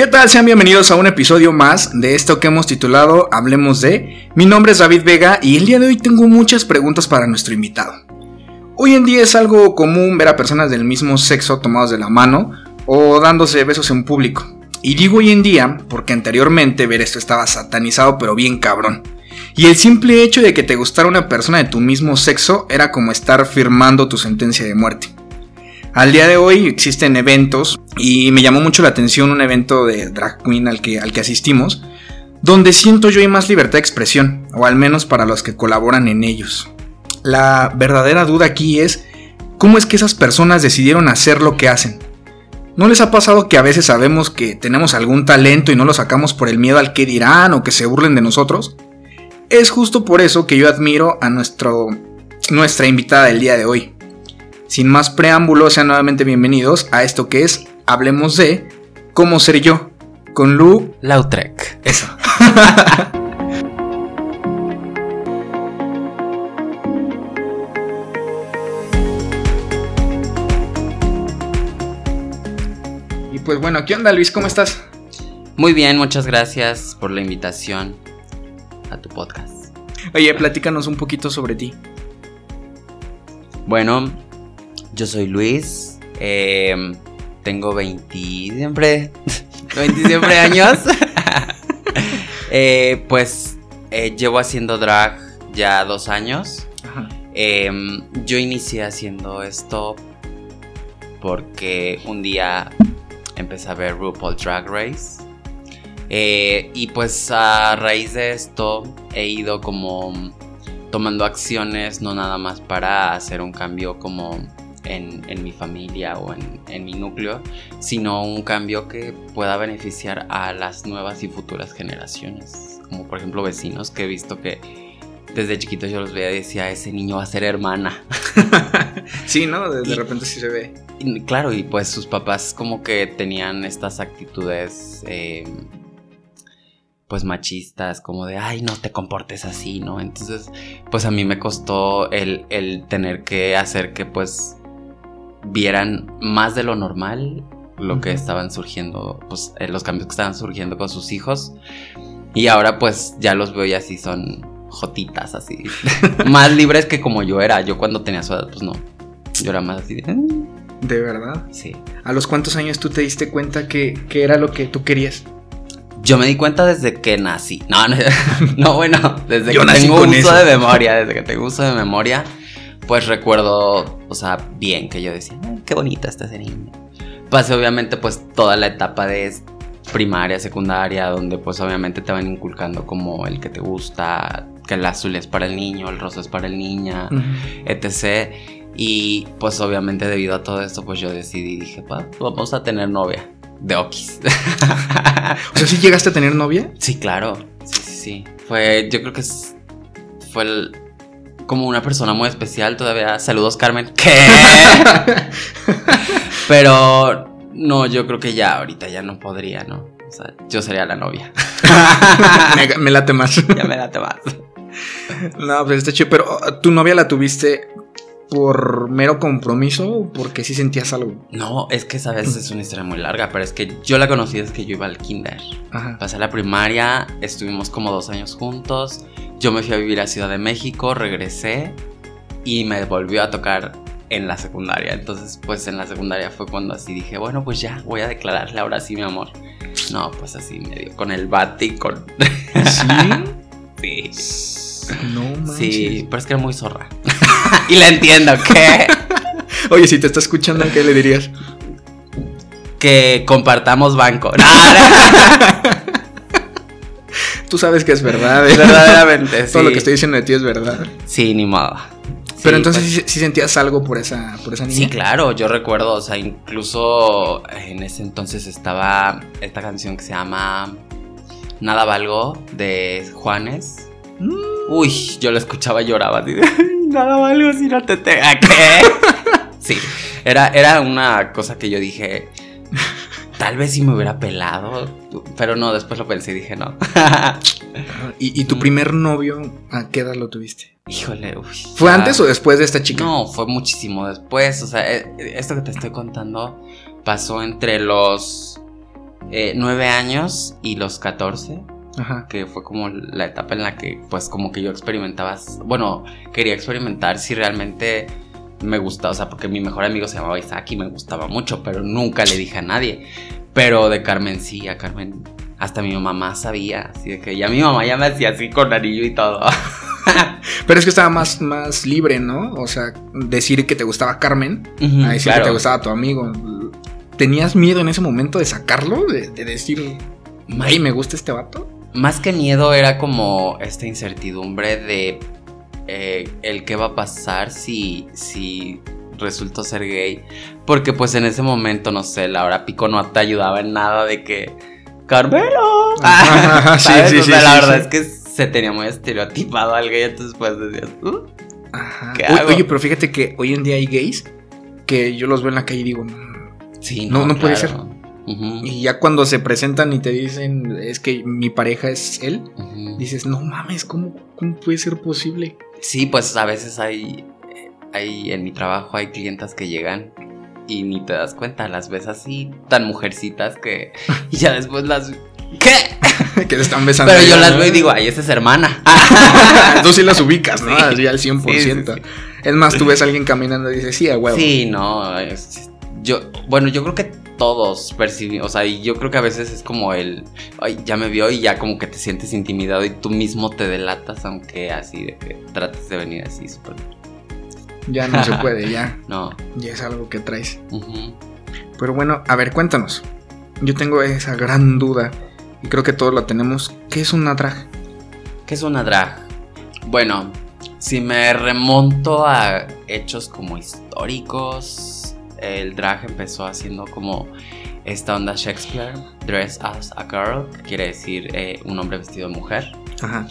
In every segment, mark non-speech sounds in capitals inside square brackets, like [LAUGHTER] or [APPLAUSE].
¿Qué tal? Sean bienvenidos a un episodio más de esto que hemos titulado Hablemos de. Mi nombre es David Vega y el día de hoy tengo muchas preguntas para nuestro invitado. Hoy en día es algo común ver a personas del mismo sexo tomados de la mano o dándose besos en público. Y digo hoy en día porque anteriormente ver esto estaba satanizado pero bien cabrón. Y el simple hecho de que te gustara una persona de tu mismo sexo era como estar firmando tu sentencia de muerte. Al día de hoy existen eventos y me llamó mucho la atención un evento de drag queen al que, al que asistimos, donde siento yo hay más libertad de expresión, o al menos para los que colaboran en ellos. La verdadera duda aquí es cómo es que esas personas decidieron hacer lo que hacen. ¿No les ha pasado que a veces sabemos que tenemos algún talento y no lo sacamos por el miedo al que dirán o que se burlen de nosotros? Es justo por eso que yo admiro a nuestro, nuestra invitada del día de hoy. Sin más preámbulos, sean nuevamente bienvenidos a esto que es Hablemos de Cómo ser yo, con Lu Lautrec. Eso. [LAUGHS] y pues bueno, ¿qué onda Luis? ¿Cómo estás? Muy bien, muchas gracias por la invitación a tu podcast. Oye, platícanos un poquito sobre ti. Bueno, yo soy Luis. eh, tengo 20 siempre, [LAUGHS] 20 siempre años. [LAUGHS] Eh, pues eh, llevo haciendo drag ya dos años. Ajá. Em, yo inicié haciendo esto porque un día empecé a ver RuPaul Drag Race. Y pues a raíz de esto he ido como tomando acciones, no nada más para hacer un cambio como en, en mi familia o en, en mi núcleo, sino un cambio que pueda beneficiar a las nuevas y futuras generaciones. Como por ejemplo vecinos que he visto que desde chiquitos yo los veía y decía, ese niño va a ser hermana. [LAUGHS] Sí, ¿no? De, de Y- repente sí se ve. Y, claro, y pues sus papás como que tenían estas actitudes eh, pues machistas, como de, ay, no te comportes así, ¿no? Entonces, pues a mí me costó el, el tener que hacer que pues vieran más de lo normal lo que estaban surgiendo, pues eh, los cambios que estaban surgiendo con sus hijos. Y ahora pues ya los veo y así son jotitas, así. [LAUGHS] más libres que como yo era. Yo cuando tenía su edad, pues no. Yo era más así de... "Mm". De verdad. Sí. ¿A los cuántos años tú te diste cuenta que, que era lo que tú querías? Yo me di cuenta desde que nací. No, no, [LAUGHS] no, bueno, desde Yo que nací tengo con uso eso. de memoria, desde que tengo uso de memoria, pues recuerdo, o sea, bien que yo decía, "Ay, qué bonita está ese niño. Pasé obviamente pues toda la etapa de primaria, secundaria, donde pues obviamente te van inculcando como el que te gusta, que el azul es para el niño, el rosa es para el niña, etc. Y pues obviamente debido a todo esto pues yo decidí, dije, "Pa, vamos a tener novia de Okis. [LAUGHS] O sea, ¿sí llegaste a tener novia? Sí, claro. Sí, sí, sí. Fue, yo creo que es- fue el- como una persona muy especial todavía. Saludos, Carmen. [LAUGHS] ¿Qué? [LAUGHS] Pero no, yo creo que ya ahorita ya no podría, ¿no? O sea, yo sería la novia. [LAUGHS] me, me late más. ya me da más. no, pues está chido. Pero uh, ¿tu novia la tuviste por mero compromiso o porque sí sentías algo? No, es que sabes, es una historia muy larga, pero es que yo la conocí desde que yo iba al kinder. Ajá. Pasé la primaria, estuvimos como dos años juntos. Yo me fui a vivir a Ciudad de México, regresé y me volvió a tocar en la secundaria. Entonces, pues en la secundaria fue cuando así dije, bueno, pues ya, voy a declararle ahora sí mi amor. No, pues así medio con el bate y con... ¿Sí? [LAUGHS] sí. No manches. Sí, pero es que era muy zorra. [LAUGHS] y la entiendo, ¿qué? [LAUGHS] Oye, si te está escuchando, ¿qué le dirías? que compartamos banco. No, [LAUGHS] no, Tú sabes que es verdad. ¿eh? verdaderamente, sí. Todo lo que estoy diciendo de ti es verdad. Sí, ni modo. Pero entonces pues- sí, sí sentías algo por esa, por esa niña. Sí, claro, yo recuerdo, o sea, incluso en ese entonces estaba esta canción que se llama Nada Valgo de Juanes. Mm. Uy, yo la escuchaba y lloraba así de, "Ay, Nada valgo si no te tenga que. [LAUGHS] Sí, era, era una cosa que yo dije, tal vez si me hubiera pelado, pero no, después lo pensé y dije, no. [LAUGHS] ¿Y, y tu primer novio, a qué edad lo tuviste? Híjole, uy. ¿Fue ya- antes o después de esta chica? No, fue muchísimo después. O sea, eh, esto que te estoy contando pasó entre los eh, nueve años y los 14, Ajá. que fue como la etapa en la que pues como que yo experimentaba, bueno, quería experimentar si realmente me gustaba, o sea, porque mi mejor amigo se llamaba Isaac y me gustaba mucho, pero nunca le dije a nadie. Pero de Carmen sí, a Carmen hasta mi mamá sabía, así de que ya mi mamá ya me hacía así con anillo y todo. [LAUGHS] Pero es que estaba más, más libre, ¿no? O sea, decir que te gustaba Carmen, a decir que te gustaba tu amigo. ¿Tenías miedo en ese momento de sacarlo? De, de decir, ay, me gusta este vato. Más que miedo era como esta incertidumbre de eh, el qué va a pasar si, si resultó ser gay. Porque pues en ese momento, no sé, la hora pico no te ayudaba en nada de que... ¡Carmelo! [LAUGHS] Sí, sí, O sea, sí, la verdad es que se tenía muy estereotipado al gay, entonces pues decías... "Uh". Ajá. ¿Qué Oye, hago? oye, pero fíjate que hoy en día hay gays que yo los veo en la calle y digo, "Mm". Sí, No, no puede ser. Y ya cuando se presentan y te dicen, es que mi pareja es él, dices, no mames, ¿cómo, cómo puede ser posible? Sí, pues a veces hay, hay en mi trabajo hay clientas que llegan y ni te das cuenta, las ves así tan mujercitas que y [LAUGHS] ya después las ¿qué? [LAUGHS] que se están besando. Pero yo las veo y digo, ay, esa es hermana. [LAUGHS] Tú sí las ubicas, ¿no? Sí. Así al 100%. Sí, sí, sí. Es más, tú ves a alguien caminando y dices, sí, a huevo. Sí, no, es- yo bueno, yo creo que todos percibimos, o sea, y yo creo que a veces es como el, ay, ya me vio y ya como que te sientes intimidado y tú mismo te delatas aunque así de que trates de venir así súper. Ya no se puede, ya. [LAUGHS] No. Ya es algo que traes. Pero bueno, a ver, cuéntanos. Yo tengo esa gran duda y creo que todos la tenemos. ¿Qué es una drag? ¿Qué es una drag? Bueno, si me remonto a hechos como históricos, el drag empezó haciendo como esta onda Shakespeare, dress as a girl, que quiere decir eh, un hombre vestido de mujer. Ajá.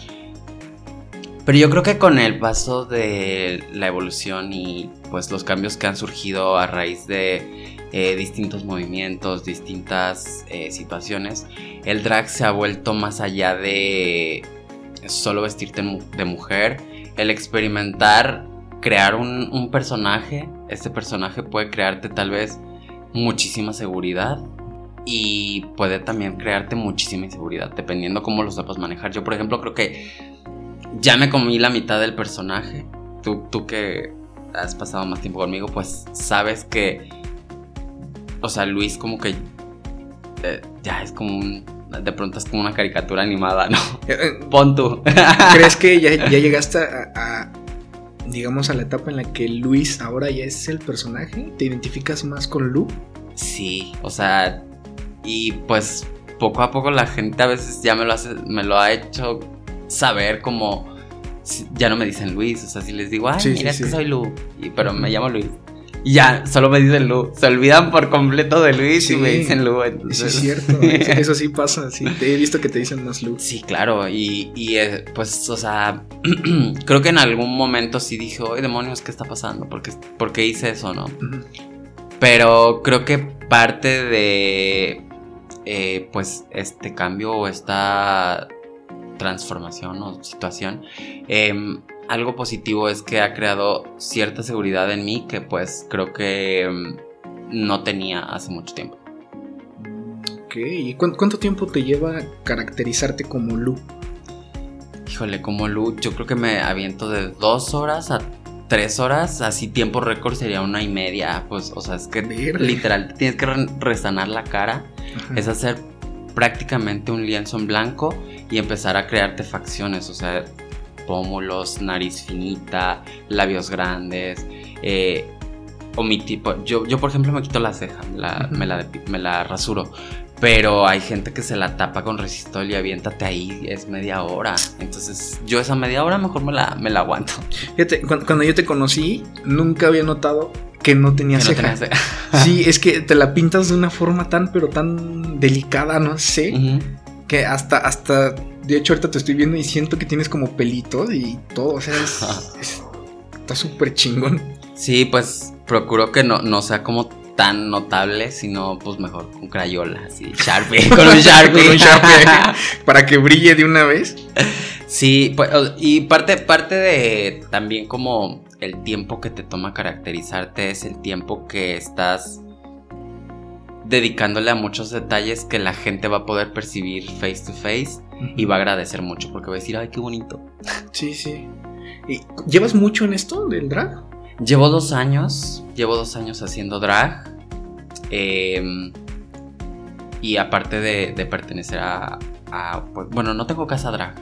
Pero yo creo que con el paso de la evolución y pues los cambios que han surgido a raíz de eh, distintos movimientos, distintas eh, situaciones, el drag se ha vuelto más allá de solo vestirte de mujer, el experimentar, crear un, un personaje, este personaje puede crearte tal vez muchísima seguridad y puede también crearte muchísima inseguridad, dependiendo cómo lo sepas manejar. Yo, por ejemplo, creo que ya me comí la mitad del personaje. Tú, tú que has pasado más tiempo conmigo, pues sabes que. O sea, Luis, como que. eh, ya es como un. De pronto es como una caricatura animada, ¿no? Eh, eh, Pon tú. ¿Crees que ya, ya llegaste a, a, digamos, a la etapa en la que Luis ahora ya es el personaje? ¿Te identificas más con Lu? Sí, o sea. Y pues poco a poco la gente a veces ya me lo hace, me lo ha hecho saber como. Ya no me dicen Luis, o sea, si les digo, ay, Sí, mira, sí, es que soy Lu, y, pero me llamo Luis. Y ya, solo me dicen Lu. Se olvidan por completo de Luis Sí. y me dicen Lu. Sí, entonces- es cierto. [LAUGHS] Eso, sí pasa. Sí, te he visto que te dicen más Lu. Sí, claro, y, y, eh, pues, o sea, [CLEARS THROAT] creo que en algún momento sí dije, oye, demonios, ¿qué está pasando? ¿Por qué, por qué hice eso, no? Pero creo que parte de, eh, pues, este cambio o esta transformación o situación, em, algo positivo es que ha creado cierta seguridad en mí que, pues, creo que em, no tenía hace mucho tiempo. Ok. ¿Y cuán- cuánto tiempo te lleva caracterizarte como Lu? Híjole, como Lu, yo creo que me aviento de dos horas a tres horas, así tiempo récord sería una y media, pues, o sea, es que Verde. literal te tienes que re- resanar la cara, Ajá. es hacer prácticamente un lienzo en blanco y empezar a crearte facciones, o sea, pómulos, nariz finita, labios grandes, eh, o mi tipo, yo, yo por ejemplo me quito la ceja, me la, me la, depi- me la rasuro. Pero hay gente que se la tapa con resistol y aviéntate ahí, es media hora. Entonces, yo esa media hora mejor me la, me la aguanto. Fíjate, cuando, cuando yo te conocí, nunca había notado que no tenía Que no ceja. tenía ceja. [LAUGHS] Sí, es que te la pintas de una forma tan, pero tan delicada, no sé, que hasta, hasta, de hecho ahorita te estoy viendo y siento que tienes como pelitos y todo, o sea, es, [LAUGHS] es- está súper chingón. Sí, pues procuro que no, no sea como tan notable, sino pues mejor con crayola, así, Sharpie, [LAUGHS] con un Sharpie. Con un Sharpie. [LAUGHS] Para que brille de una vez. Sí, pues, y parte, parte de también como el tiempo que te toma caracterizarte es el tiempo que estás dedicándole a muchos detalles que la gente va a poder percibir face to face y va a agradecer mucho porque va a decir, ay, qué bonito. [LAUGHS] Sí, sí. ¿Y ¿Llevas mucho en esto del drag? Llevo dos años, llevo dos años haciendo drag. em, y aparte de, de pertenecer a, a, pues, Bueno, no tengo casa drag,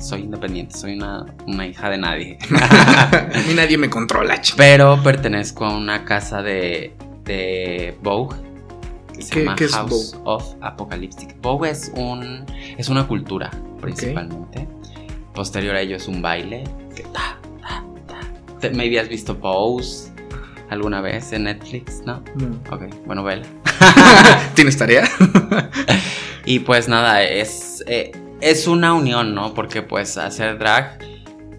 soy independiente, soy una, una hija de nadie. [LAUGHS] A mí nadie me controla, ch- Pero pertenezco a una casa de, de Vogue. Que se ¿Qué- llama qué es House Vogue? of Apocalyptic. Vogue es, un, es una cultura, principalmente. Posterior a ello es un baile. que ta, ta, ta. Te- Maybe has visto Pose alguna vez en Netflix, ¿no? No. Ok, bueno, vela. [LAUGHS] ¿Tienes tarea? [LAUGHS] Y pues nada, es, eh, es una unión, ¿no? Porque pues hacer drag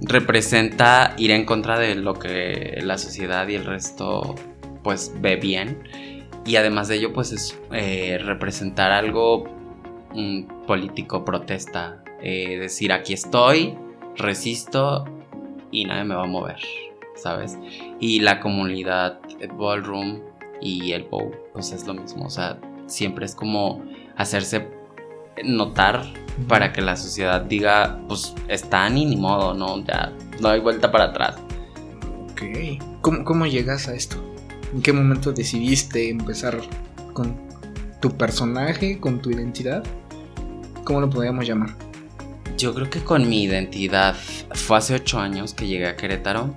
representa ir en contra de lo que la sociedad y el resto pues ve bien. Y además de ello pues es eh, representar algo mm, político, protesta. eh, decir aquí estoy, resisto y nadie me va a mover, ¿sabes? Y la comunidad el ballroom y el bow pues es lo mismo, o sea, siempre es como hacerse notar para que la sociedad diga, pues están y ni modo, ¿no? Ya no hay vuelta para atrás. Ok. ¿Cómo, ¿Cómo llegas a esto? ¿En qué momento decidiste empezar con tu personaje, con tu identidad? ¿Cómo lo podríamos llamar? Yo creo que con mi identidad fue hace ocho años que llegué a Querétaro.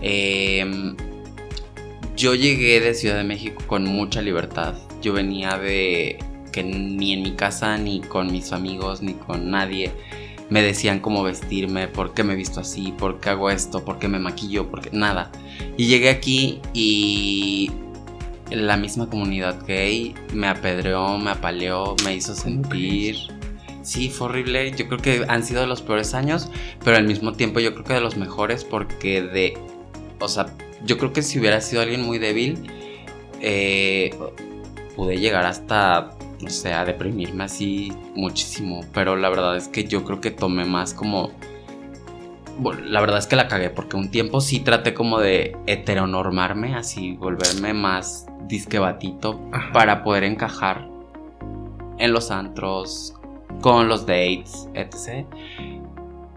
Em, yo llegué de Ciudad de México con mucha libertad. Yo venía de que ni en mi casa, ni con mis amigos, ni con nadie me decían cómo vestirme, por qué me he visto así, por qué hago esto, por qué me maquillo, por qué nada. Y llegué aquí y la misma comunidad gay me apedreó, me apaleó, me hizo sentir. Sí, fue horrible. Yo creo que han sido los peores años, pero al mismo tiempo yo creo que de los mejores porque de... O sea, yo creo que si hubiera sido alguien muy débil, eh, pude llegar hasta, no sé, a deprimirme así muchísimo. Pero la verdad es que yo creo que tomé más como... Bueno, la verdad es que la cagué porque un tiempo sí traté como de heteronormarme, así volverme más disquebatito para poder encajar en los antros, con los dates, etc.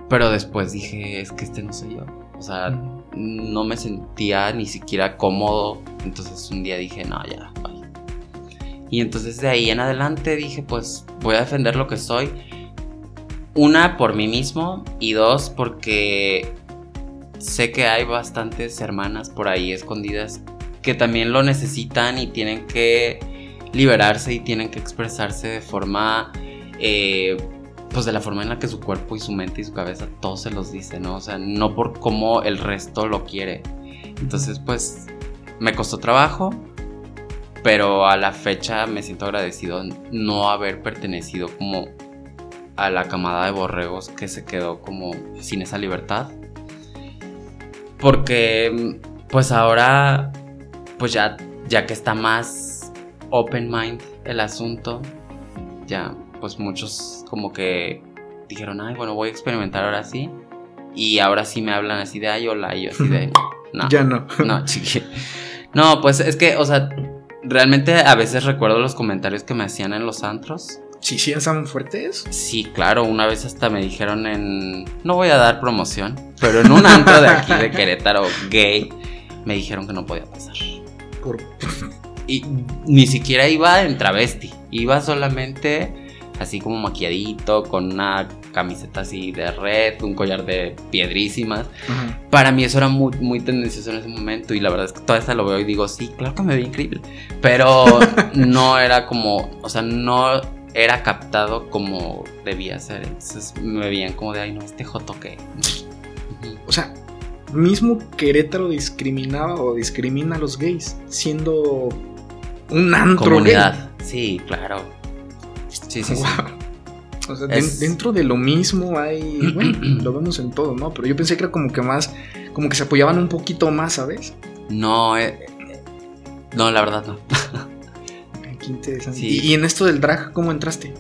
Pero después dije, es que este no soy yo. O sea, no me sentía ni siquiera cómodo. Entonces un día dije, no, ya. Y entonces de ahí en adelante dije, pues voy a defender lo que soy. Una, por mí mismo. Y dos, porque sé que hay bastantes hermanas por ahí escondidas que también lo necesitan y tienen que liberarse y tienen que expresarse de forma, eh, pues de la forma en la que su cuerpo y su mente y su cabeza todo se los dice, ¿no? O sea, no por cómo el resto lo quiere. Entonces, pues, me costó trabajo, pero a la fecha me siento agradecido no haber pertenecido como a la camada de borregos que se quedó como sin esa libertad. Porque, pues ahora, pues ya, ya que está más open mind el asunto, ya, pues muchos como que dijeron, ay, bueno, voy a experimentar ahora sí. Y ahora sí me hablan así de, ay, hola, y yo así de, [LAUGHS] no. Ya no. No, chiqui. No, pues es que, o sea, realmente a veces recuerdo los comentarios que me hacían en los antros. Sí, sí, están fuertes. Sí, claro, una vez hasta me dijeron en. No voy a dar promoción, pero en un antro de aquí de Querétaro gay, me dijeron que no podía pasar. Por... Y ni siquiera iba en travesti, iba solamente así como maquilladito, con una camiseta así de red, un collar de piedrísimas. Para mí eso era muy, muy tendencioso en ese momento y la verdad es que todavía lo veo y digo, sí, claro que me ve increíble. Pero [LAUGHS] no era como, o sea, no era captado como debía ser. Entonces me veían como de, ay, no, este joto que... O sea, mismo Querétaro discriminaba o discrimina a los gays, siendo un antro Comunidad. Sí, claro. Sí, sí, gay. sí. O sea, Es- dentro de lo mismo hay, bueno, [CLEARS THROAT] lo vemos en todo, ¿no? Pero yo pensé que era como que más, como que se apoyaban un poquito más, ¿sabes? No, eh, no, la verdad no. Qué interesante. Sí. ¿Y, y en esto del drag, ¿cómo entraste?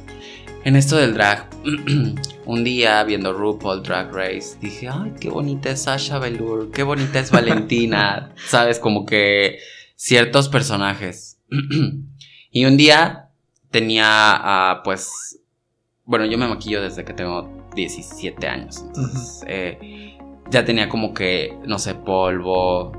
En esto del drag, [CLEARS THROAT] un día viendo RuPaul Drag Race, dije, ay, qué bonita es Sasha Velour, qué bonita es Valentina, [LAUGHS] sabes, como que ciertos personajes. [CLEARS THROAT] y un día tenía, ah, pues, bueno, yo me maquillo desde que tengo 17 años. Entonces, eh, ya tenía como que, no sé, polvo,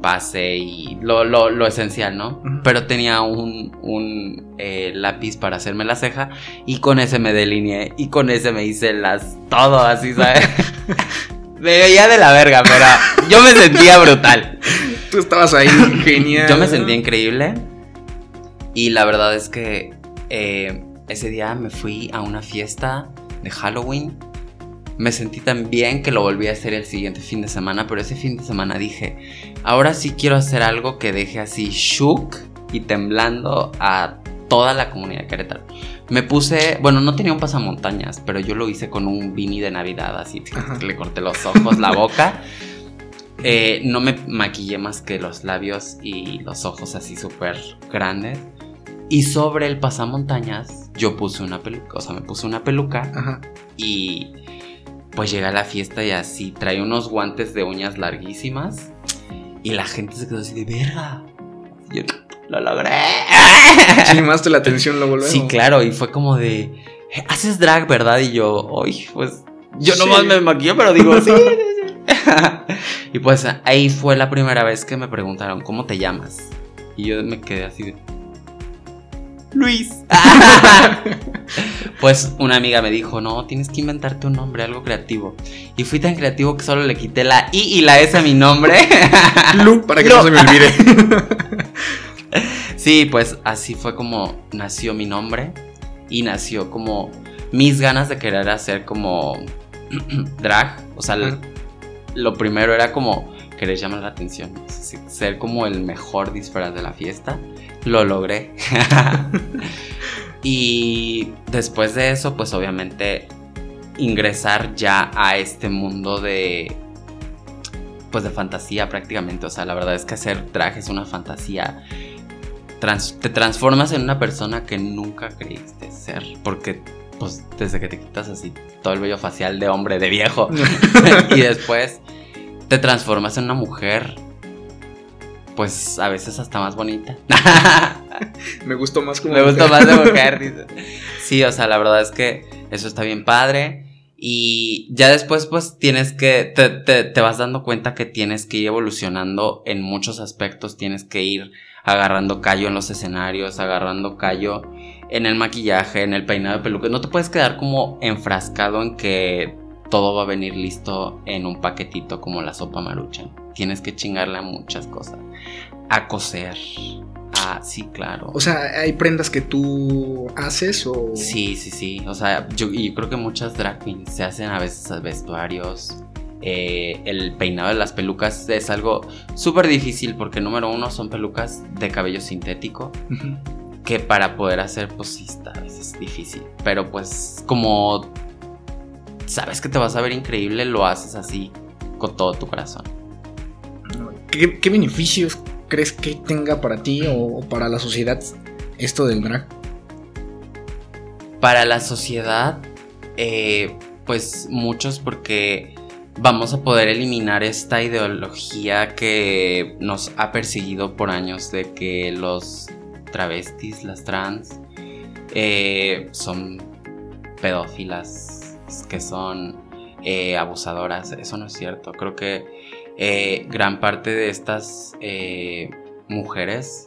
base y lo, lo, esencial, ¿no? Pero tenía un, un eh, lápiz para hacerme la ceja y con ese me delineé y con ese me hice las... todo así, ¿sabes? [LAUGHS] me veía de la verga, pero yo me sentía brutal. Tú estabas ahí [LAUGHS] genial. Yo me sentía increíble y la verdad es que eh, ese día me fui a una fiesta de Halloween me sentí tan bien que lo volví a hacer el siguiente fin de semana, pero ese fin de semana dije, ahora sí quiero hacer algo que deje así shook y temblando a toda la comunidad Querétaro. Me puse, bueno, no tenía un pasamontañas, pero yo lo hice con un beanie de Navidad, así le corté los ojos, la boca. [LAUGHS] Eh, no me maquillé más que los labios y los ojos así súper grandes. Y sobre el pasamontañas yo puse una peluca, o sea, me puse una peluca y pues llega a la fiesta y así trae unos guantes de uñas larguísimas y la gente se quedó así de verga. Yo lo logré. [LAUGHS] Llamaste la atención luego luego. Sí, claro, y fue como de haces drag, ¿verdad? Y yo, "Ay, pues yo nomás me maquillo, pero digo, sí." [LAUGHS] y pues ahí fue la primera vez que me preguntaron, "¿Cómo te llamas?" Y yo me quedé así de Luis. [LAUGHS] pues una amiga me dijo, no, tienes que inventarte un nombre, algo creativo. Y fui tan creativo que solo le quité la I y la S a mi nombre. [LAUGHS] Lu, para que no se me olvide. [LAUGHS] sí, pues así fue como nació mi nombre. Y nació como mis ganas de querer hacer como [CLEARS THROAT] drag. O sea, lo primero era como querer llamar la atención. Ser como el mejor disfraz de la fiesta lo logré. [LAUGHS] y después de eso, pues obviamente ingresar ya a este mundo de pues de fantasía prácticamente, o sea, la verdad es que hacer traje es una fantasía. te transformas en una persona que nunca creíste ser, porque pues desde que te quitas así todo el vello facial de hombre, de viejo, [LAUGHS] [LAUGHS] y después te transformas en una mujer pues a veces hasta más bonita. [LAUGHS] Me gustó más como Me gustó más de [LAUGHS] mujer, dice. Sí, o sea, la verdad es que eso está bien padre. Y ya después, pues tienes que. Te, te, vas dando cuenta que tienes que ir evolucionando en muchos aspectos. Tienes que ir agarrando callo en los escenarios, agarrando callo en el maquillaje, en el peinado de peluca. No te puedes quedar como enfrascado en que todo va a venir listo en un paquetito como la sopa maruchan. Tienes que chingarle a muchas cosas. A coser. Ah, sí, claro. O sea, ¿hay prendas que tú haces o...? Sí, sí, sí. O sea, yo, yo creo que muchas drag queens se hacen a veces vestuarios. Eh, el peinado de las pelucas es algo súper difícil porque número uno son pelucas de cabello sintético. Que para poder hacer, pues sí, está a veces difícil. Pero pues como sabes que te vas a ver increíble, lo haces así con todo tu corazón. ¿Qué, beneficios crees que tenga para ti o, para la sociedad esto del drag? Para la sociedad, eh, pues muchos porque vamos a poder eliminar esta ideología que nos ha perseguido por años de que los travestis, las trans, eh, son pedófilas, que son eh, abusadoras. Eso no es cierto. Creo que eh, gran parte de estas eh, mujeres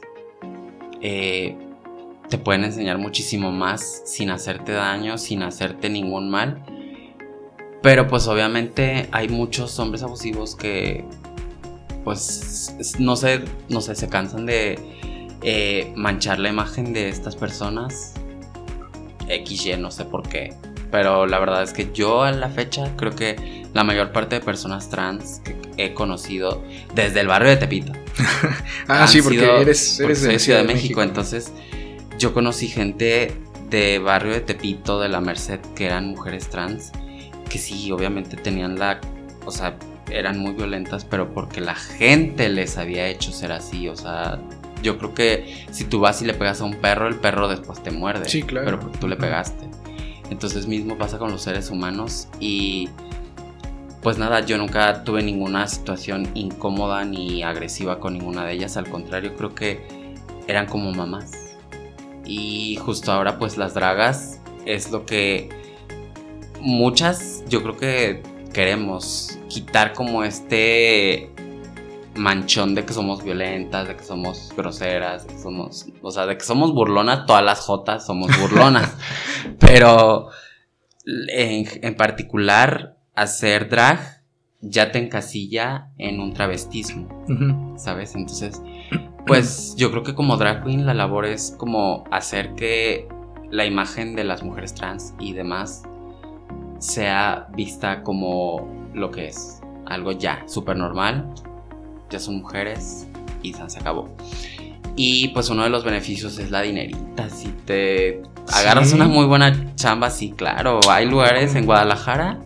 te pueden enseñar muchísimo más sin hacerte daño, sin hacerte ningún mal. Pero pues obviamente hay muchos hombres abusivos que pues no sé, no sé, se cansan de manchar la imagen de estas personas. XY, no sé por qué. Pero la verdad es que yo a la fecha creo que la mayor parte de personas trans que he conocido desde el barrio de Tepito. [LAUGHS] ah, sí, porque eres, de Ciudad de México, Entonces, yo conocí gente de barrio de Tepito, de la Merced, que eran mujeres trans, que sí, obviamente tenían la. O sea, eran muy violentas, pero porque la gente les había hecho ser así. O sea, yo creo que si tú vas y le pegas a un perro, el perro después te muerde. Sí, claro. Pero porque tú le pegaste. Entonces mismo pasa con los seres humanos y pues nada, yo nunca tuve ninguna situación incómoda ni agresiva con ninguna de ellas. Al contrario, creo que eran como mamás. Y justo ahora pues las dragas es lo que muchas yo creo que queremos quitar como este manchón de que somos violentas, de que somos groseras, de que somos, o sea, de que somos burlonas, todas las jotas somos burlonas. [LAUGHS] Pero en, particular, hacer drag ya te encasilla en un travestismo, ¿sabes? Entonces, pues yo creo que como drag queen la labor es como hacer que la imagen de las mujeres trans y demás sea vista como lo que es, algo ya súper normal, ya son mujeres y se acabó. Y pues uno de los beneficios es la dinerita. Si te agarras una muy buena chamba, sí, claro. Hay lugares en Guadalajara.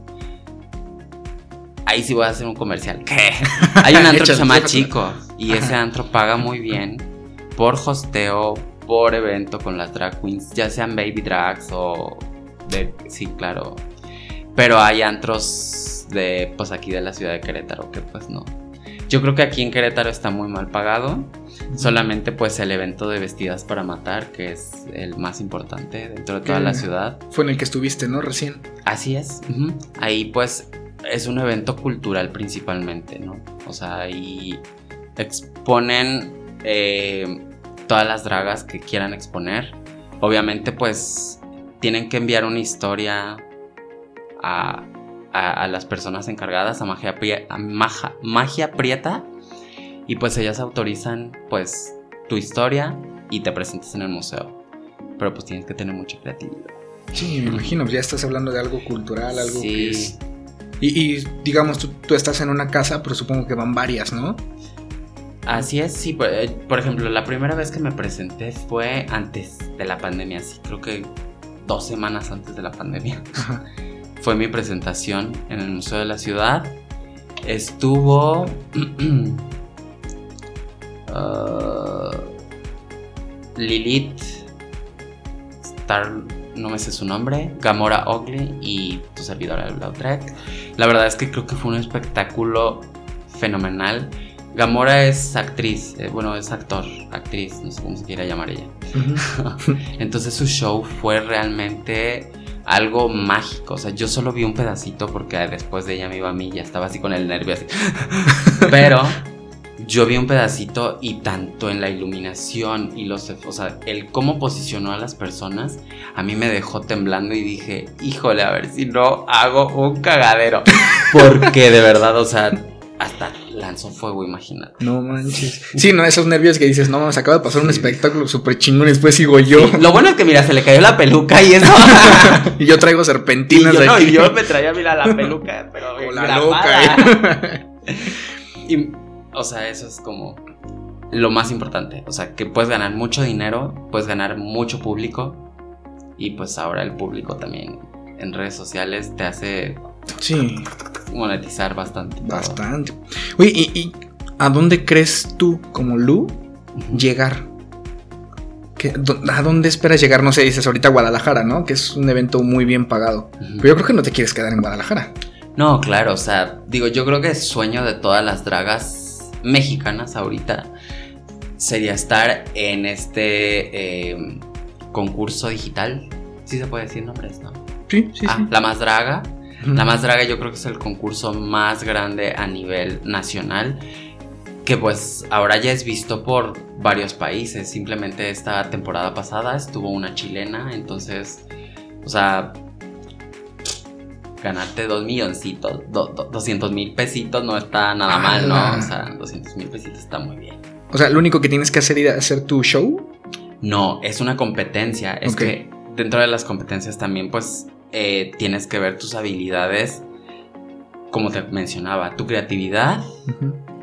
Ahí sí voy a hacer un comercial. ¿Qué? [LAUGHS] Hay un antro que se llama Chico. Y ese antro paga muy bien por hosteo, por evento con las drag queens, ya sean baby drags o de. Sí, claro. Pero hay antros de, pues aquí de la ciudad de Querétaro que pues no yo creo que aquí en Querétaro está muy mal pagado. Solamente pues el evento de Vestidas para Matar, que es el más importante dentro de toda la ciudad. Fue en el que estuviste, ¿no? Recién. Así es. Ahí pues es un evento cultural principalmente, ¿no? O sea, ahí exponen eh, todas las dragas que quieran exponer. Obviamente pues tienen que enviar una historia a, a, las personas encargadas, a Magia, Magia Prieta, y pues ellas autorizan pues tu historia y te presentas en el museo. Pero pues tienes que tener mucha creatividad. Sí, me imagino, ya estás hablando de algo cultural, algo que es... Y, digamos, tú, estás en una casa, pero supongo que van varias, ¿no? Así es, sí. Por, eh, por, ejemplo, la primera vez que me presenté fue antes de la pandemia, sí, creo que dos semanas antes de la pandemia. Fue mi presentación en el Museo de la Ciudad. Estuvo... [CLEARS THROAT] Uh, Lilith, Star, no me sé su nombre, Gamora Oakley y tu servidora Lautrec. La verdad es que creo que fue un espectáculo fenomenal. Gamora es actriz, eh, bueno, es actor, actriz, no sé cómo se quiera llamar ella. [LAUGHS] Entonces su show fue realmente algo mágico. O sea, yo solo vi un pedacito porque después de ella me iba a mí, ya estaba así con el nervio así. [LAUGHS] Pero yo vi un pedacito y tanto en la iluminación y los, o sea, el cómo posicionó a las personas, a mí me dejó temblando y dije, híjole, a ver si no hago un cagadero. [LAUGHS] Porque de verdad, o sea, hasta lanzó fuego, imagínate. No manches. Sí, no, esos nervios que dices, no, se acaba de pasar un espectáculo súper chingón y después sigo yo. Lo bueno es que, mira, se le cayó la peluca y eso. [LAUGHS] y yo traigo serpentinas y yo, No, y yo me traía, mira, la peluca, pero. la loca, [LAUGHS] y, o sea, eso es como lo más importante. O sea, que puedes ganar mucho dinero, puedes ganar mucho público. Y pues ahora el público también en redes sociales te hace Sí. Monetizar bastante. Bastante. Oye, ¿y, a dónde crees tú, como Lu, llegar? ¿A dónde esperas llegar? No sé, dices ahorita Guadalajara, ¿no? Que es un evento muy bien pagado. Pero yo creo que no te quieres quedar en Guadalajara. No, claro, o sea, digo, yo creo que el sueño de todas las dragas mexicanas ahorita sería estar en este em, concurso digital. Sí se puede decir nombres, ¿no? Sí, sí, ah, La más draga. La Más Draga yo creo que es el concurso más grande a nivel nacional que pues ahora ya es visto por varios países. Simplemente esta temporada pasada estuvo una chilena, entonces, o sea, ganarte dos milloncitos, 200 mil pesitos no está nada mal, ¿no? O sea, 200 mil pesitos está muy bien. O sea, lo único que tienes que hacer es hacer tu show. No, es una competencia. Es que dentro de las competencias también, pues, eh, tienes que ver tus habilidades, como te mencionaba, tu creatividad.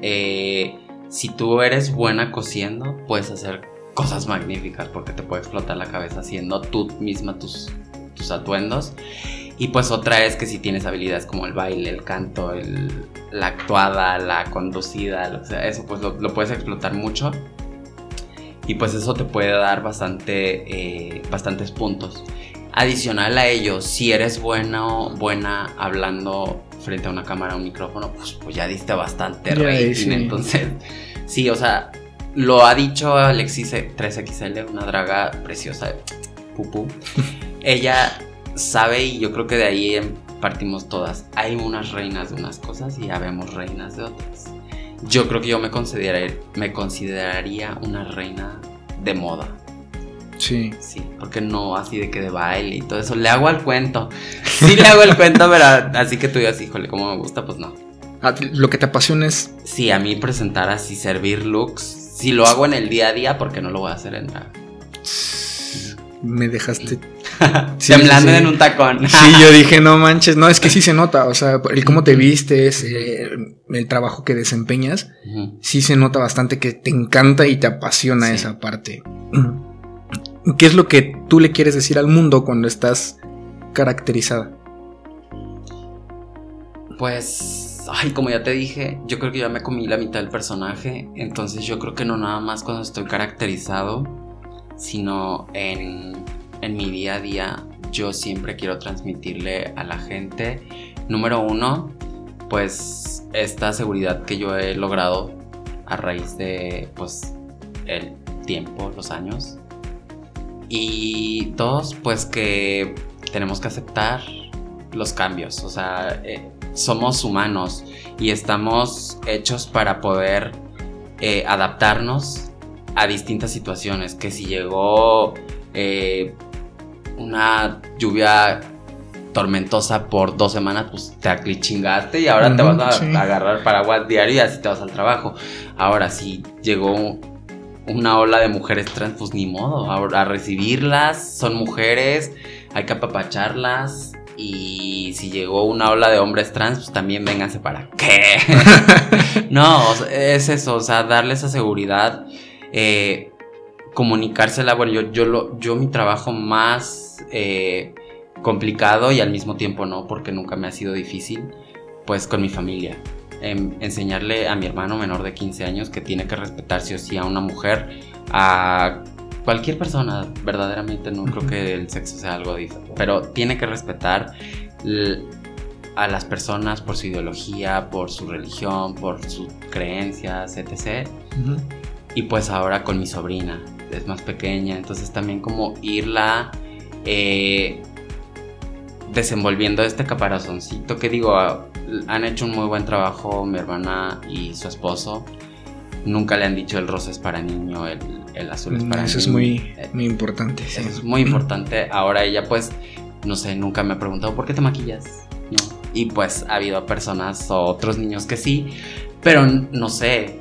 Eh, si tú eres buena cosiendo, puedes hacer cosas magníficas porque te puede explotar la cabeza haciendo tú misma tus, tus atuendos. Y pues otra es que si tienes habilidades como el baile, el canto, la actuada, la conducida, o sea, eso pues lo, puedes explotar mucho. Y pues eso te puede dar bastante, eh, bastantes puntos. Adicional a ello, si eres bueno, buena hablando frente a una cámara, un micrófono, pues, pues ya diste bastante rating. Entonces, sí, o sea, lo ha dicho Alexis 3XL, una draga preciosa, pupú. Ella sabe y yo creo que de ahí partimos todas. Hay unas reinas de unas cosas y ya vemos reinas de otras. Yo creo que yo me, me consideraría una reina de moda. Sí. Sí, porque no así de que de baile y todo eso. Le hago al cuento. [LAUGHS] Sí le hago el cuento, pero así que tú digas, híjole, como me gusta, pues no. Ah, lo que te apasiona es. Sí, a mí presentar así, servir looks. Si lo hago en el día a día, porque no lo voy a hacer en drag? Me dejaste [LAUGHS] temblando en un tacón. sí, yo [LAUGHS] dije, no manches, no, es que sí se nota, o sea, el cómo te vistes, eh, el trabajo que desempeñas, sí se nota bastante que te encanta y te apasiona esa parte. ¿Qué es lo que tú le quieres decir al mundo cuando estás caracterizada? Pues, ay, como ya te dije, yo creo que ya me comí la mitad del personaje, entonces yo creo que no nada más cuando estoy caracterizado, sino en, en mi día a día, yo siempre quiero transmitirle a la gente, número uno, pues esta seguridad que yo he logrado a raíz de, pues, el tiempo, los años. Y dos, pues que tenemos que aceptar los cambios, o sea, eh, somos humanos y estamos hechos para poder eh, adaptarnos a distintas situaciones. Que si llegó eh, una lluvia tormentosa por dos semanas, pues te aclichingaste y ahora te vas a, agarrar paraguas diario y así te vas al trabajo. Ahora, si llegó una ola de mujeres trans, pues ni modo, a recibirlas, son mujeres, hay que apapacharlas, y si llegó una ola de hombres trans, pues también vénganse para qué. [LAUGHS] no, es eso, o sea, darle esa seguridad, eh, comunicársela. Bueno, yo, yo, lo, yo mi trabajo más eh, complicado y al mismo tiempo no, porque nunca me ha sido difícil, pues con mi familia. Em, enseñarle a mi hermano menor de 15 años que tiene que respetar sí o sí a una mujer, a cualquier persona, verdaderamente no creo que el sexo sea algo diferente, pero tiene que respetar a las personas por su ideología, por su religión, por sus creencias, etc. Y pues ahora con mi sobrina, es más pequeña, entonces también como irla eh, desenvolviendo este caparazoncito que digo, han hecho un muy buen trabajo mi hermana y su esposo. Nunca le han dicho el rosa es para niño, el el azul es para Eso es muy, muy importante. Es muy importante. Ahora ella pues, no sé, nunca me ha preguntado por qué te maquillas. ¿no? Y pues ha habido personas o otros niños que sí, pero no sé,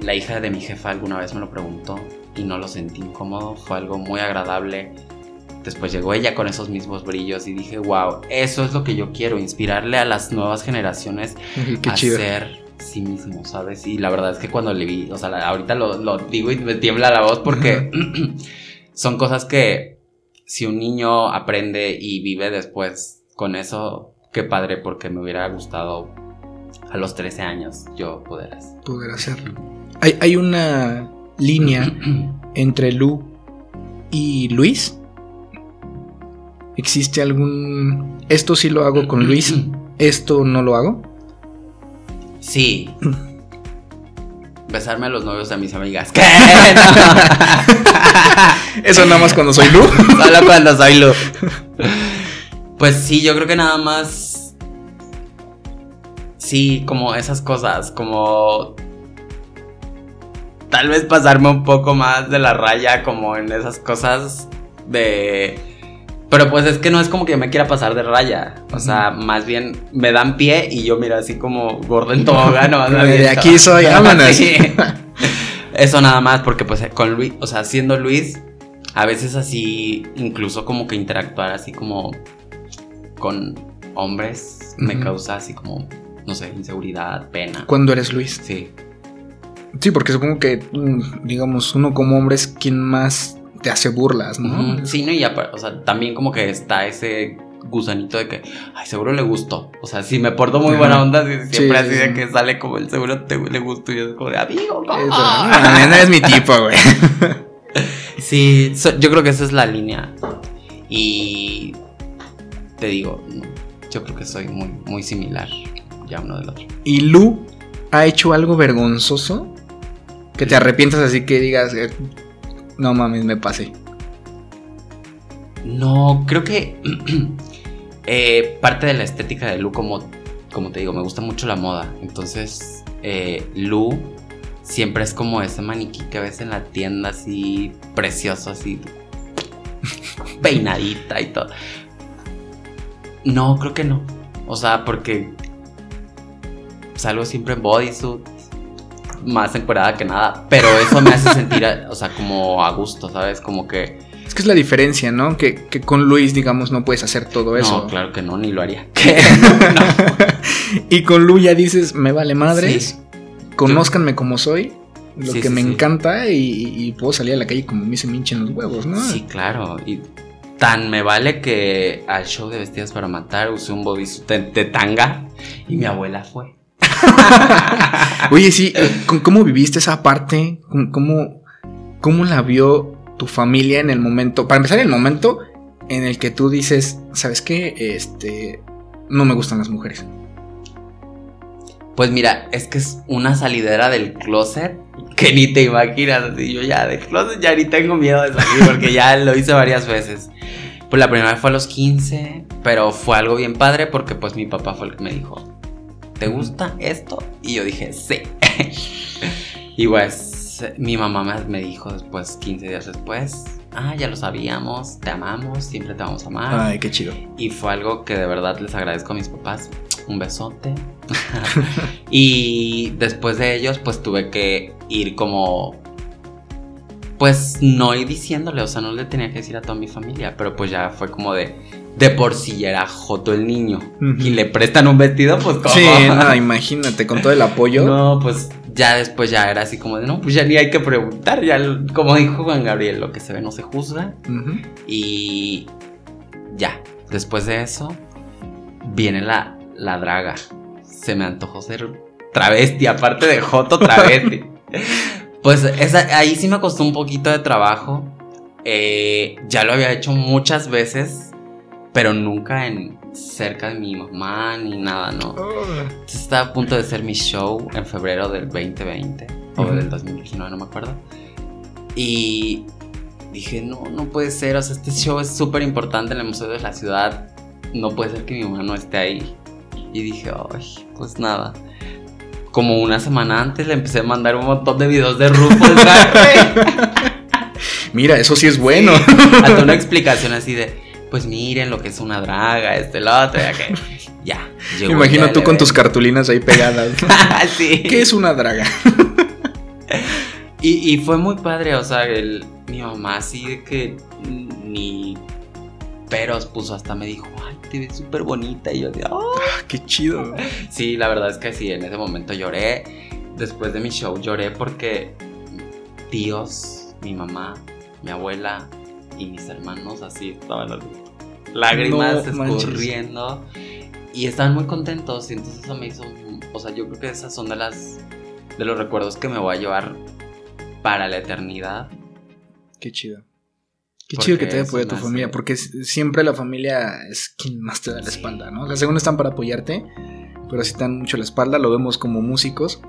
la hija de mi jefa alguna vez me lo preguntó y no lo sentí incómodo, fue algo muy agradable. Después llegó ella con esos mismos brillos y dije, wow, eso es lo que yo quiero, inspirarle a las nuevas generaciones [LAUGHS] a ser sí mismo, ¿sabes? Y la verdad es que cuando le vi, o sea, ahorita lo, digo y me tiembla la voz porque [CLEARS THROAT] son cosas que si un niño aprende y vive después con eso, qué padre, porque me hubiera gustado a los 13 años yo poder, poder hacerlo. Hay, hay una línea [CLEARS THROAT] entre Lu y Luis. ¿Existe algún... Esto sí lo hago con Luis, [CLEARS THROAT] esto no lo hago? Sí. [CLEARS THROAT] Besarme a los novios de mis amigas. [LAUGHS] ¿Qué? Eso nada más cuando soy Lu. [LAUGHS] Solo cuando soy Lu. Pues sí, yo creo que nada más. Sí, como esas cosas, como. Tal vez pasarme un poco más de la raya, como en esas cosas de pero pues es que no es como que me quiera pasar de raya. O sea, más bien me dan pie y yo miro así como gordo en tobogán. [LAUGHS] de aquí [LAUGHS] soy, vámonos. [LAUGHS] Eso nada más, porque pues con Luis, o sea, siendo Luis, a veces así, incluso como que interactuar así como con hombres, me causa así como, no sé, inseguridad, pena. ¿Cuándo eres Luis? Sí. Sí, porque supongo que, mm, digamos, uno como hombre es quien más te hace burlas, ¿no? Sí, no, y ya, o sea, también como que está ese gusanito de que, ay, seguro le gustó. O sea, si me porto muy buena onda, siempre así de que sale como el seguro te, le gustó y es como de amigo, ¿cómo? No, es mi tipo, güey. [LAUGHS] sí, yo creo que esa es la línea. Y te digo, yo creo que soy muy, muy similar ya uno del otro. ¿Y Lu ha hecho algo vergonzoso Que te arrepientas así que digas, eh, no mames, me pasé. No, creo que [CLEARS THROAT] eh, parte de la estética de Lu, como, como te digo, me gusta mucho la moda. Entonces, eh, Lu siempre es como ese maniquí que ves en la tienda así precioso, así [LAUGHS] peinadita y todo. No, creo que no. O sea, porque salgo siempre en bodysuit, más encuerada que nada, pero eso me hace sentir, o sea, como a gusto, ¿sabes? Como que... Es que es la diferencia, ¿no? Que, con Luis, digamos, no puedes hacer todo eso. No, claro que no, ni lo haría. [LAUGHS] [LAUGHS] y con Lu ya dices, me vale madres, conózcanme como soy, lo que me encanta y, puedo salir a la calle como me se me hinchen los huevos, ¿no? Sí, claro. Y tan me vale que al show de Vestidas para Matar usé un bodysuit de, tanga y mi abuela fue. [LAUGHS] Oye, sí, ¿cómo viviste esa parte? ¿Cómo, ¿Cómo la vio tu familia en el momento? Para empezar, el momento en el que tú dices, ¿sabes qué? Este, no me gustan las mujeres. Pues mira, es que es una salidera del closet que ni te imaginas. Y yo ya del closet ya ni tengo miedo de salir porque ya lo hice varias veces. Pues la primera fue a los 15, pero fue algo bien padre porque pues mi papá fue el que me dijo, ¿te gusta esto? Y yo dije, sí. [LAUGHS] y pues mi mamá me dijo después, 15 días después, ah, ya lo sabíamos, te amamos, siempre te vamos a amar. Ay, qué chido. Y fue algo que de verdad les agradezco a mis papás. Un besote. [LAUGHS] y después de ellos, pues tuve que ir como. Pues no ir diciéndole, o sea, no le tenía que decir a toda mi familia, pero pues ya fue como de. De por sí era Joto el niño. Y le prestan un vestido, pues como. Sí, no, imagínate, con todo el apoyo. No, pues ya después ya era así como de, no, pues ya ni hay que preguntar, ya como dijo Juan Gabriel, lo que se ve no se juzga. Y ya, después de eso, viene la, la draga. Se me antojó ser travesti, aparte de Joto travesti. [LAUGHS] pues esa, ahí sí me costó un poquito de trabajo. Eh, ya lo había hecho muchas veces, pero nunca en cerca de mi mamá ni nada, ¿no? Entonces estaba a punto de hacer mi show en febrero del 2020 o del 2019, no me acuerdo. Y dije, no, no puede ser, o sea, este show es súper importante en el Museo de la Ciudad, no puede ser que mi mamá no esté ahí. Y dije, ay, pues nada. Como una semana antes le empecé a mandar un montón de videos de RuPaul [LAUGHS] Mira, eso sí es bueno. hasta una explicación así de pues miren lo que es una draga, este, lo otro, ya que. [LAUGHS] Ya. Me imagino tú con tus cartulinas ahí pegadas. [LAUGHS] sí. ¿Qué es una draga? y, fue muy padre, o sea, el, mi mamá así de que ni peros puso, hasta me dijo, ay, te ves súper bonita. Y yo de, ah, qué chido. Sí, la verdad es que sí, en ese momento lloré. Después de mi show lloré porque tíos, mi mamá, mi abuela, y mis hermanos así estaban las lágrimas escurriendo y estaban muy contentos y entonces eso me hizo, o sea, yo creo que esas son de las de los recuerdos que me voy a llevar para la eternidad. Qué chido. Qué chido que te haya apoyado tu familia, porque siempre la familia es quien más te da la espalda, ¿no? O sea, según están para apoyarte, pero si dan mucho la espalda, lo vemos como músicos.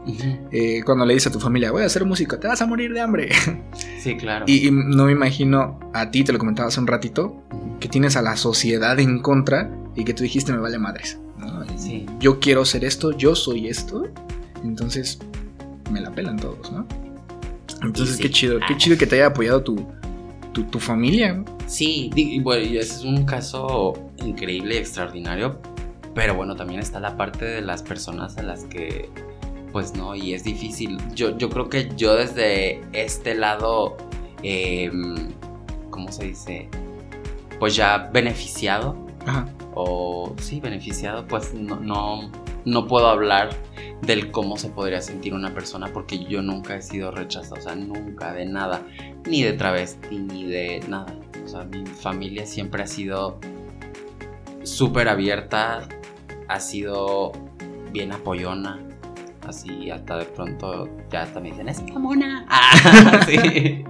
Eh, cuando le dices a tu familia, voy a ser músico, te vas a morir de hambre. [LAUGHS] Sí, claro. Y, no me imagino a ti, te lo comentaba hace un ratito, que tienes a la sociedad en contra y que tú dijiste, me vale madres. Sí. Yo quiero ser esto, yo soy esto, entonces me la pelan todos, ¿no? Entonces, qué chido, qué chido que te haya apoyado tu, tu, familia. Sí, bueno, ese es un caso increíble y extraordinario pero bueno, también está la parte de las personas a las que, pues no, y es difícil. Yo, yo creo que yo desde este lado, em, ¿cómo se dice? Pues ya beneficiado. O sí, beneficiado, pues no, no, no puedo hablar del cómo se podría sentir una persona porque yo nunca he sido rechazado, o sea, nunca de nada, ni de travesti, ni de nada. O sea, mi familia siempre ha sido súper abierta, ha sido bien apoyona. Así hasta de pronto ya hasta me dicen, es mona. [LAUGHS] Ah, [LAUGHS] sí.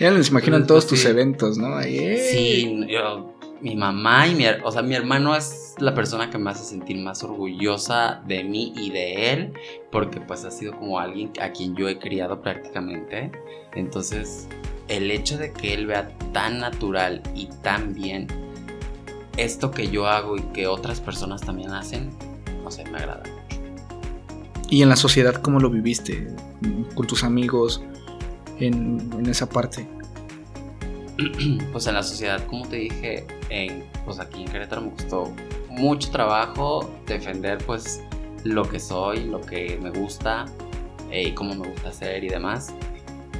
Ya les imaginan todos tus eventos, ¿no? Sí, yo mi mamá y mi, o sea, mi hermano es la persona que me hace sentir más orgullosa de mí y de él, porque pues ha sido como alguien a quien yo he criado prácticamente. Entonces, el hecho de que él vea tan natural y tan bien esto que yo hago y que otras personas también hacen, no sé, me agrada mucho. ¿Y en la sociedad cómo lo viviste? ¿Con tus amigos? En, en esa parte. [CLEARS THROAT] pues en la sociedad, como te dije, en, pues aquí en Querétaro me costó mucho trabajo defender pues lo que soy, lo que me gusta eh, y cómo me gusta hacer y demás,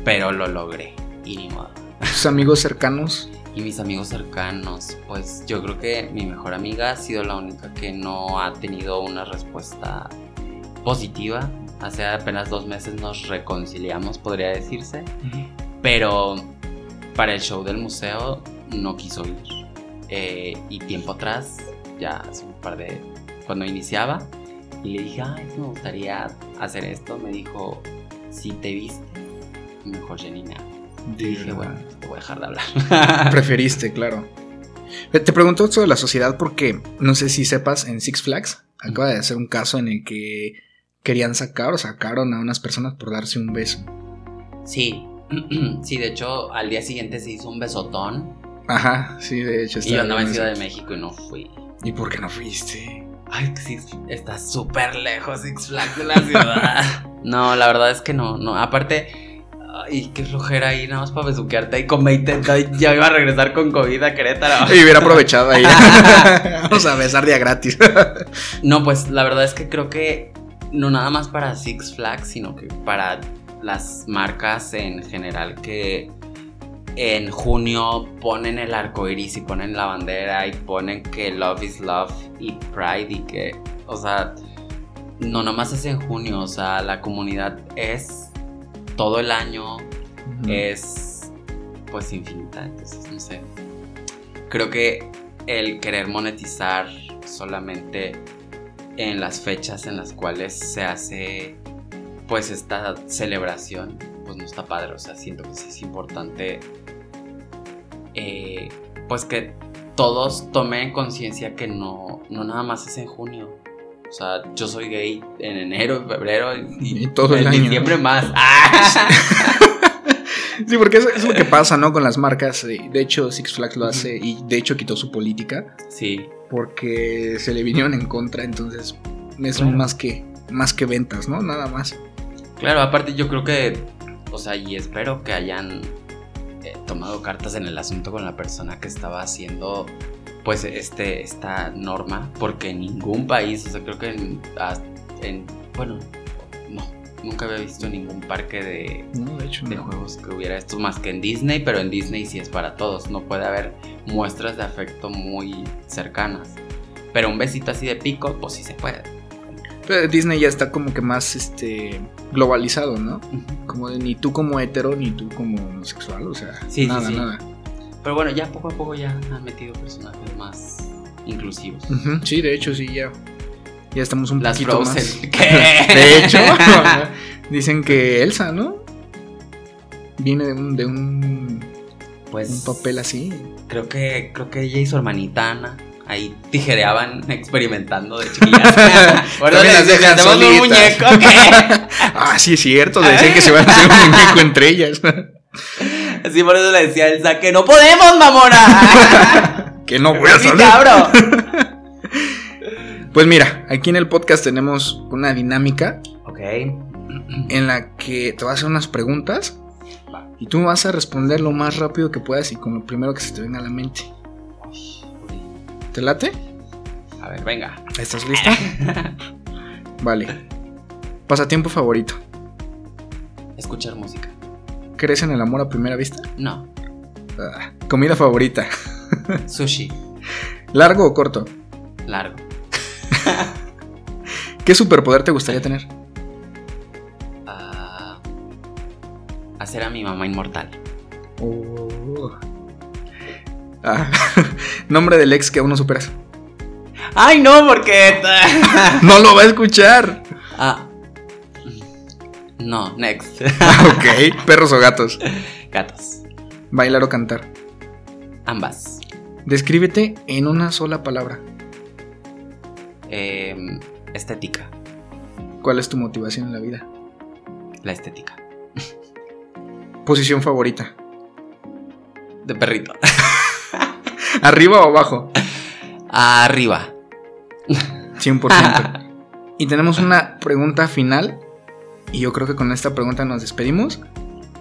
pero lo logré y ni modo. ¿Tus amigos cercanos? Y mis amigos cercanos, pues yo creo que mi mejor amiga ha sido la única que no ha tenido una respuesta positiva. Hace apenas dos meses nos reconciliamos, podría decirse. Pero para el show del museo no quiso ir. Eh, y tiempo atrás, ya hace un par de... cuando iniciaba, y le dije, ay, me gustaría hacer esto, me dijo, si te viste, mejor Janina. Y dije, bueno, te voy a dejar de hablar. [LAUGHS] Preferiste, claro. Eh, te pregunto sobre la sociedad porque no sé si sepas, en Six Flags acaba de hacer un caso en el que querían sacar o sacaron a unas personas por darse un beso. Sí, [CLEARS THROAT] sí, de hecho, al día siguiente se hizo un besotón. Ajá, sí, de hecho. Y yo andaba en Ciudad de México y no fui. ¿Y por qué no fuiste? Ay, sí, está súper lejos Six Flags de la ciudad. [LAUGHS] no, la verdad es que no, no. Aparte, ay, qué flojera ahí, nada más para besuquearte ahí con 20. Ya iba a regresar con COVID a Querétaro. Y hubiera aprovechado ahí. [LAUGHS] Vamos a besar día gratis. no, pues la verdad es que creo que no nada más para Six Flags, sino que para las marcas en general que en junio ponen el arco iris y ponen la bandera y ponen que love is love y pride y que, o sea, no nomás es en junio, o sea, la comunidad es todo el año, es pues infinita, entonces no sé. Creo que el querer monetizar solamente en las fechas en las cuales se hace pues esta celebración pues no está padre, o sea, siento que sí es importante eh, pues que todos tomen conciencia que no, no nada más es en junio. O sea, yo soy gay en enero, en febrero y, todo el en año. diciembre más. [LAUGHS] Sí, porque eso es lo que pasa, ¿no? Con las marcas. De hecho, Six Flags lo hace y de hecho quitó su política. Sí. Porque se le vinieron en contra, entonces es más que más que ventas, ¿no? Nada más. Claro, aparte yo creo que, o sea, y espero que hayan eh, tomado cartas en el asunto con la persona que estaba haciendo, pues, este, esta norma, porque en ningún país, o sea, creo que en, en bueno, no, nunca había visto ningún parque de, no, de, hecho, de no. juegos que hubiera esto más que en Disney, pero en Disney sí es para todos, no puede haber muestras de afecto muy cercanas. Pero un besito así de pico, pues sí se puede. Pero Disney ya está como que más este globalizado, ¿no? Como de ni tú como hetero, ni tú como homosexual, o sea, sí, nada, sí, sí. nada. Pero bueno, ya poco a poco ya han metido personajes más inclusivos. Uh -huh. Sí, de hecho, sí, ya. Ya estamos un Las poquito Frozen. más. ¿Qué? [LAUGHS] De hecho, [LAUGHS] dicen que Elsa, ¿no? Viene de un, de un, pues, un papel así. Creo que, creo que ella y su hermanita Ana ahí tijereaban [LAUGHS] experimentando de chiquillas. bueno, les dejan un muñeco. ¿qué? ah, sí es cierto, decían que se van a hacer un muñeco entre ellas. Así por eso le decía a Elsa que no podemos, mamona. [LAUGHS] que no voy a salir. cabro. Pues mira, aquí en el podcast tenemos una dinámica. Ok. En la que te voy a hacer unas preguntas. Y tú vas a responder lo más rápido que puedas y con lo primero que se te venga a la mente. ¿Te late? A ver, venga. ¿Estás lista? [LAUGHS] vale. Pasatiempo favorito. Escuchar música. ¿Crees en el amor a primera vista? No. Ah, comida favorita. [LAUGHS] Sushi. ¿Largo o corto? Largo. ¿Qué superpoder te gustaría tener? Uh, hacer a mi mamá inmortal. Oh. Ah, [LAUGHS] nombre del ex que aún no superas. Ay, no, porque. [LAUGHS] no lo va a escuchar. Ah. No, next. [LAUGHS] ok. ¿Perros o gatos? Gatos. ¿Bailar o cantar? Ambas. Descríbete en una sola palabra. Em, estética. ¿Cuál es tu motivación en la vida? La estética. Posición favorita. De perrito. [LAUGHS] ¿Arriba o abajo? Arriba. 100%. [LAUGHS] y tenemos una pregunta final. Y yo creo que con esta pregunta nos despedimos.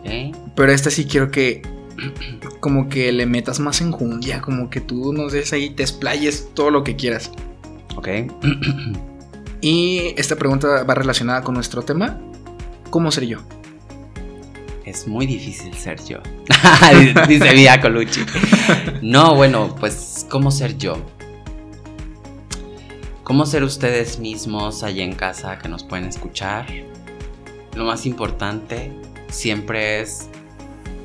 ¿Eh? Pero esta sí quiero que como que le metas más en enjundia, como que tú nos des ahí, te explayes todo lo que quieras. Ok. [CLEARS THROAT] y esta pregunta va relacionada con nuestro tema. ¿Cómo ser yo? Es muy difícil ser yo. [LAUGHS] Dice Vía Colucci. No, bueno, pues, ¿cómo ser yo? ¿Cómo ser ustedes mismos allá en casa que nos pueden escuchar? Lo más importante siempre es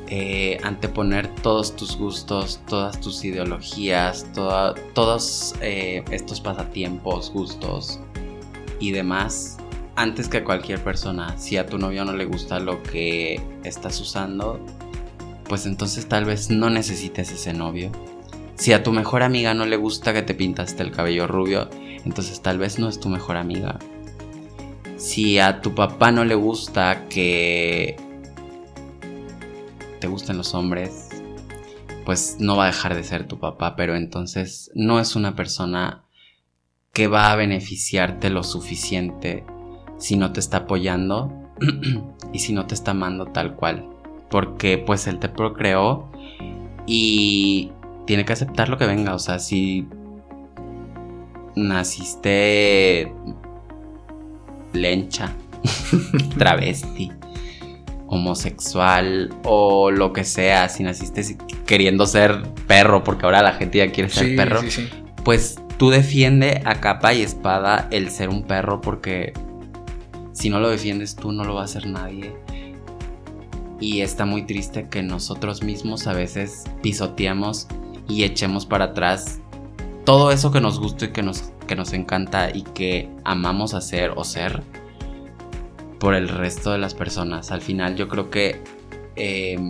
eh, anteponer todos tus gustos, todas tus ideologías, todos eh, estos pasatiempos, gustos y demás antes que cualquier persona. Si a tu novio no le gusta lo que estás usando, pues entonces tal vez no necesites ese novio. Si a tu mejor amiga no le gusta que te pintaste el cabello rubio, entonces tal vez no es tu mejor amiga. Si a tu papá no le gusta que te gusten los hombres, pues no va a dejar de ser tu papá, pero entonces no es una persona que va a beneficiarte lo suficiente si no te está apoyando [CLEARS THROAT] y si no te está amando tal cual. Porque pues él te procreó y tiene que aceptar lo que venga. O sea, si naciste lencha, [LAUGHS] travesti, homosexual o lo que sea, si naciste queriendo ser perro, porque ahora la gente ya quiere ser perro, pues tú defiende a capa y espada el ser un perro porque si no lo defiendes tú no lo va a hacer nadie. Y está muy triste que nosotros mismos a veces pisoteamos y echemos para atrás todo eso que nos gusta y que nos, que nos encanta y que amamos hacer o ser por el resto de las personas. Al final yo creo que em,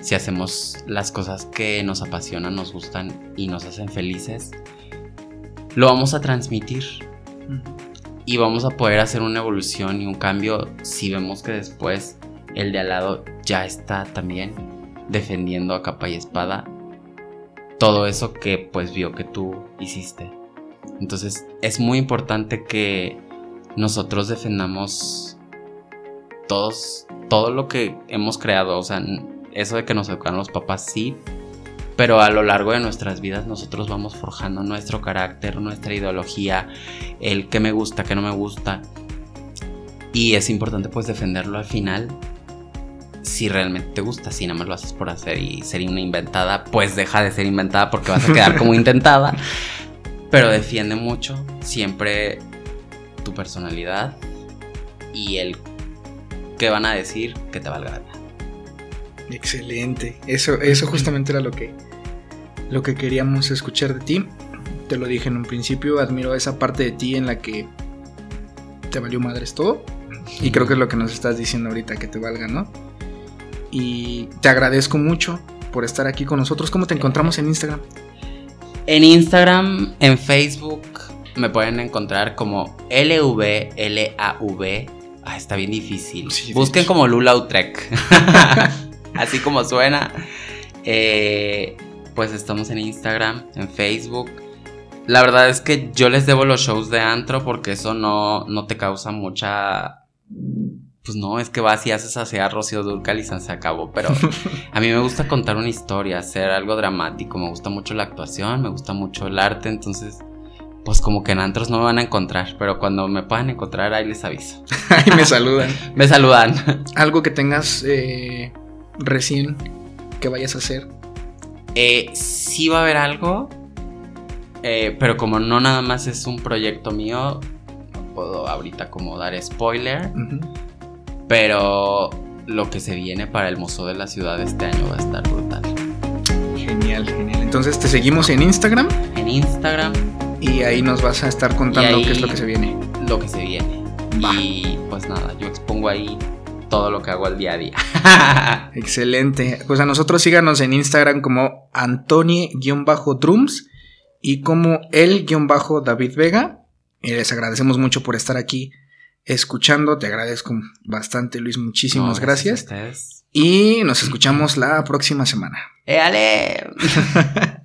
si hacemos las cosas que nos apasionan, nos gustan y nos hacen felices, lo vamos a transmitir. Y vamos a poder hacer una evolución y un cambio si vemos que después el de al lado ya está también defendiendo a capa y espada todo eso que pues vio que tú hiciste. Entonces es muy importante que nosotros defendamos todos, todo lo que hemos creado. O sea, eso de que nos educaron los papás, sí. Pero a lo largo de nuestras vidas nosotros vamos forjando nuestro carácter, nuestra ideología, el que me gusta, que no me gusta. Y es importante pues defenderlo al final si realmente te gusta, si nada más lo haces por hacer y sería una inventada, pues deja de ser inventada porque vas a quedar como [LAUGHS] intentada. Pero defiende mucho siempre tu personalidad y el que van a decir que te valga Excelente. Eso, eso justamente era lo que, lo que queríamos escuchar de ti. Te lo dije en un principio, admiro esa parte de ti en la que te valió madres todo. Y creo que es lo que nos estás diciendo ahorita, que te valga, ¿no? Y te agradezco mucho por estar aquí con nosotros. ¿Cómo te encontramos en Instagram? En Instagram, en Facebook, me pueden encontrar como LVLAV. Ah, está bien difícil. Busquen como Lula Utrecht. [LAUGHS] Así como suena. Eh, pues estamos en Instagram, en Facebook. La verdad es que yo les debo los shows de antro porque eso no, no te causa mucha pues no, es que vas y haces hacia Rocío Durcal y se acabó. Pero [LAUGHS] a mí me gusta contar una historia, hacer algo dramático. Me gusta mucho la actuación, me gusta mucho el arte. Entonces, pues como que en antros no me van a encontrar. Pero cuando me puedan encontrar, ahí les aviso. [LAUGHS] ahí me saludan. [LAUGHS] me saludan. Algo que tengas eh, recién que vayas a hacer. Eh, sí va a haber algo. Eh, pero como no nada más es un proyecto mío, no puedo ahorita como dar spoiler. Pero lo que se viene para el Museo de la Ciudad este año va a estar brutal. Genial, genial. Entonces te seguimos en Instagram. En Instagram. Y ahí nos vas a estar contando qué es lo que se viene. Lo que se viene. Y pues nada, yo expongo ahí todo lo que hago al día a día. [LAUGHS] Excelente. Pues a nosotros síganos en Instagram como Antoni-Drums y como el-David Vega. Y les agradecemos mucho por estar aquí escuchando. Te agradezco bastante, Luis. Muchísimas gracias. Y nos escuchamos la próxima semana. ¡Éale! [LAUGHS]